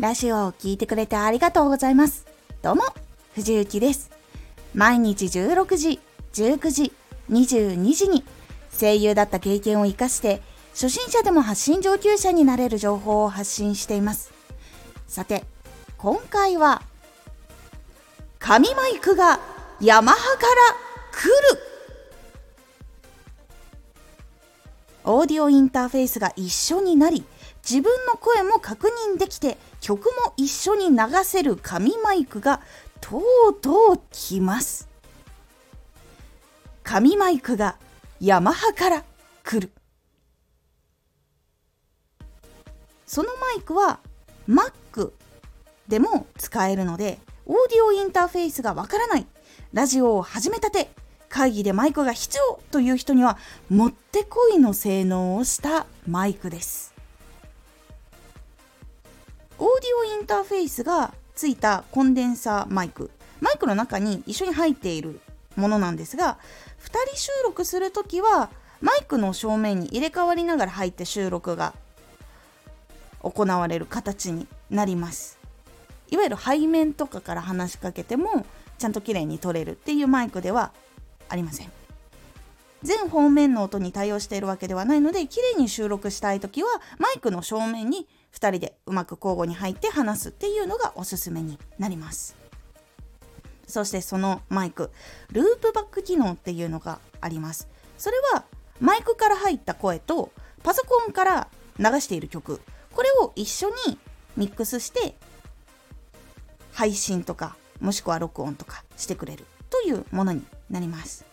ラジオを聴いてくれてありがとうございます。どうも、藤幸です。毎日16時、19時、22時に声優だった経験を活かして初心者でも発信上級者になれる情報を発信しています。さて、今回は紙マイクがヤマハから来るオーディオインターフェースが一緒になり自分の声も確認できて曲も一緒に流せる紙マイクがとうとう来ます。紙マイクがヤマハから来る。そのマイクは Mac でも使えるのでオーディオインターフェースがわからない。ラジオを始めたて会議でマイクが必要という人にはもってこいの性能をしたマイクです。オーディオインターフェースがついたコンデンサーマイク。マイクの中に一緒に入っているものなんですが2人収録する時はマイクの正面に入れ替わりながら入って収録が行われる形になります。いわゆる背面とかから話しかけてもちゃんと綺麗に撮れるっていうマイクではありません。全方面の音に対応しているわけではないので綺麗に収録したい時はマイクの正面に2人でうまく交互に入って話すっていうのがおすすめになります。そしてそのマイクループバック機能っていうのがあります。それはマイクから入った声とパソコンから流している曲。これを一緒にミックスして配信とかもしくは録音とかしてくれる。というものになります。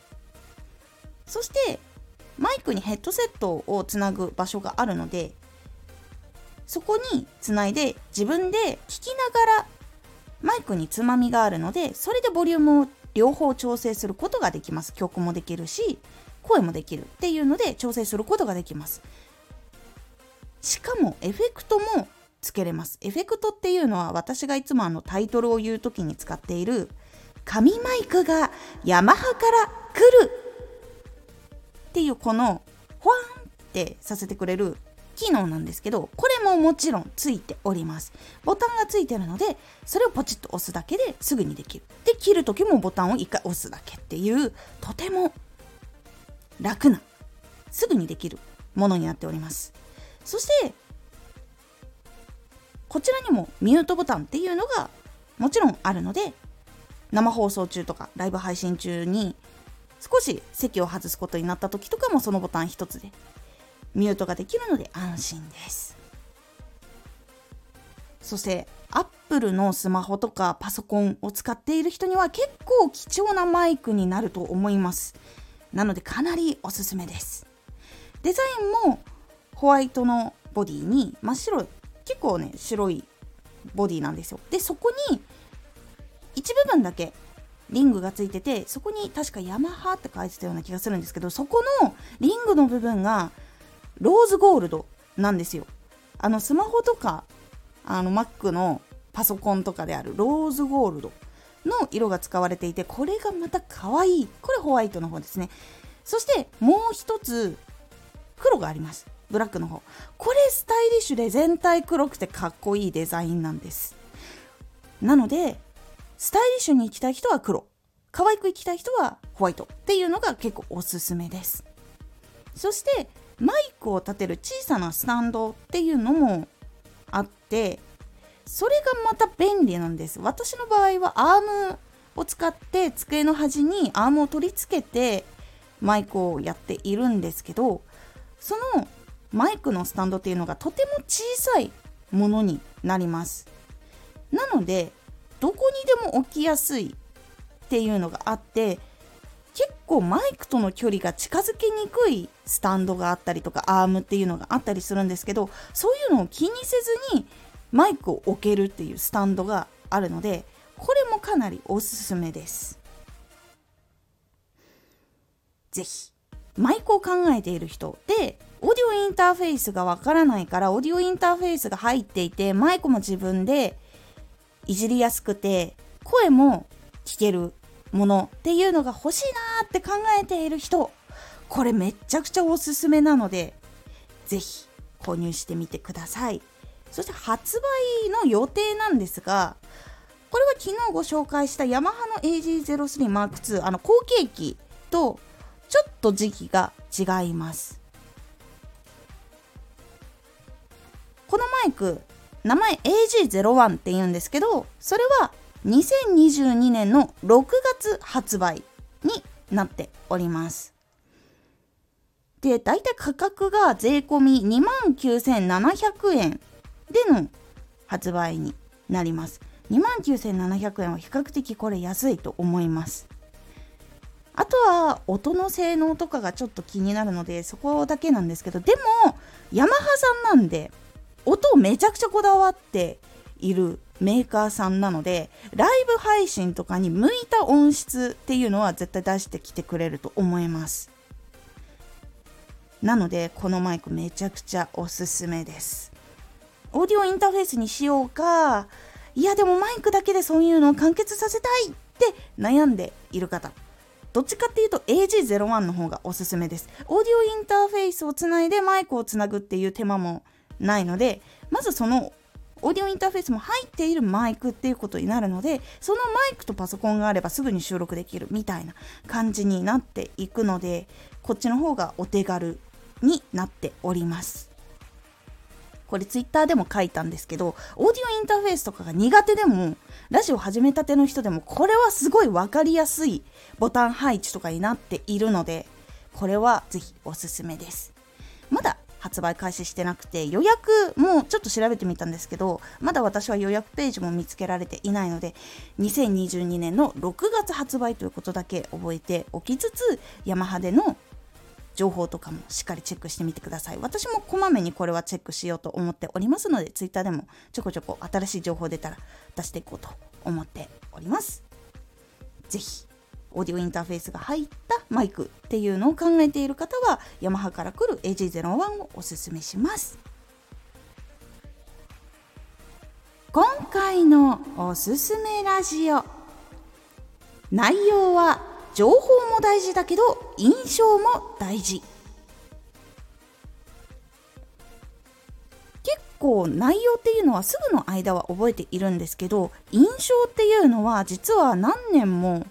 そしてマイクにヘッドセットをつなぐ場所があるのでそこにつないで自分で聞きながらマイクにつまみがあるのでそれでボリュームを両方調整することができます。曲もできるし声もできるっていうので調整することができます。しかもエフェクトもつけれます。エフェクトっていうのは私がいつもあのタイトルを言う時に使っている紙マイクがヤマハから来るっていうこのほわんってさせてくれる機能なんですけどこれももちろんついております。ボタンがついてるのでそれをポチッと押すだけですぐにできる。で切る時もボタンを1回押すだけっていうとても楽なすぐにできるものになっております。そしてこちらにもミュートボタンっていうのがもちろんあるので生放送中とかライブ配信中に少し席を外すことになった時とかもそのボタン一つでミュートができるので安心です。そしてアップルのスマホとかパソコンを使っている人には結構貴重なマイクになると思います。なのでかなりおすすめです。デザインもホワイトのボディに真っ白結構ね白いボディなんですよ。でそこに一部分だけリングがついててそこに確かヤマハって書いてたような気がするんですけどそこのリングの部分がローズゴールドなんですよ。あのスマホとかあの Mac のパソコンとかであるローズゴールドの色が使われていてこれがまた可愛いこれホワイトの方ですね。そしてもう一つ黒があります。ブラックの方。これスタイリッシュで全体黒くてかっこいいデザインなんです。なのでスタイリッシュに行きたい人は黒。可愛く行きたい人はホワイトっていうのが結構おすすめです。そしてマイクを立てる小さなスタンドっていうのもあってそれがまた便利なんです。私の場合はアームを使って机の端にアームを取り付けてマイクをやっているんですけどそのマイクのスタンドっていうのがとても小さいものになります。なのでどこにでも置きやすいっていうのがあって結構マイクとの距離が近づけにくいスタンドがあったりとかアームっていうのがあったりするんですけどそういうのを気にせずにマイクを置けるっていうスタンドがあるのでこれもかなりおすすめです。ぜひマイクを考えている人でオーディオインターフェースがわからないからオーディオインターフェースが入っていてマイクも自分でいじりやすくて声も聞けるものっていうのが欲しいなって考えている人これめっちゃくちゃおすすめなので是非購入してみてください。そして発売の予定なんですがこれは昨日ご紹介したヤマハの AG03M2 あの後継機とちょっと時期が違います。このマイク名前 AG01 って言うんですけどそれは2022年の6月発売になっております。で大体価格が税込2万9700円での発売になります。2万9700円は比較的これ安いと思います。あとは音の性能とかがちょっと気になるのでそこだけなんですけどでもヤマハさんなんで音をめちゃくちゃこだわっているメーカーさんなのでライブ配信とかに向いた音質っていうのは絶対出してきてくれると思います。なのでこのマイクめちゃくちゃおすすめです。オーディオインターフェースにしようかいやでもマイクだけでそういうのを完結させたいって悩んでいる方どっちかっていうと AG01 の方がおすすめです。オーディオインターフェースをつないでマイクをつなぐっていう手間もないのでまずそのオーディオインターフェースも入っているマイクっていうことになるのでそのマイクとパソコンがあればすぐに収録できるみたいな感じになっていくのでこっちの方がお手軽になっております。これツイッターでも書いたんですけどオーディオインターフェースとかが苦手でもラジオ始めたての人でもこれはすごい分かりやすいボタン配置とかになっているのでこれはぜひおすすめです。まだ発売開始してなくて予約もちょっと調べてみたんですけどまだ私は予約ページも見つけられていないので2022年の6月発売ということだけ覚えておきつつヤマハでの情報とかもしっかりチェックしてみてください。私もこまめにこれはチェックしようと思っておりますので Twitter でもちょこちょこ新しい情報出たら出していこうと思っております。是非オーディオインターフェースが入ったマイクっていうのを考えている方はヤマハから来る AG01 をおすすめします。今回のおすすめラジオ。内容は情報も大事だけど印象も大事。結構内容っていうのはすぐの間は覚えているんですけど印象っていうのは実は何年も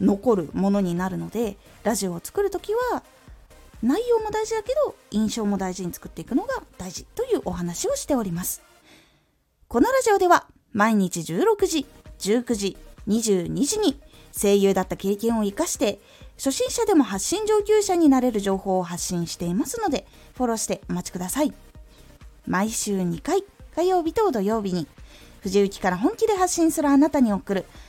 残るものになるのでラジオを作る時は内容も大事だけど印象も大事に作っていくのが大事というお話をしております。このラジオでは毎日16時19時22時に声優だった経験を生かして初心者でも発信上級者になれる情報を発信していますのでフォローしてお待ちください。毎週2回火曜日と土曜日に藤雪から本気で発信するあなたに送る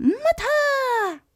また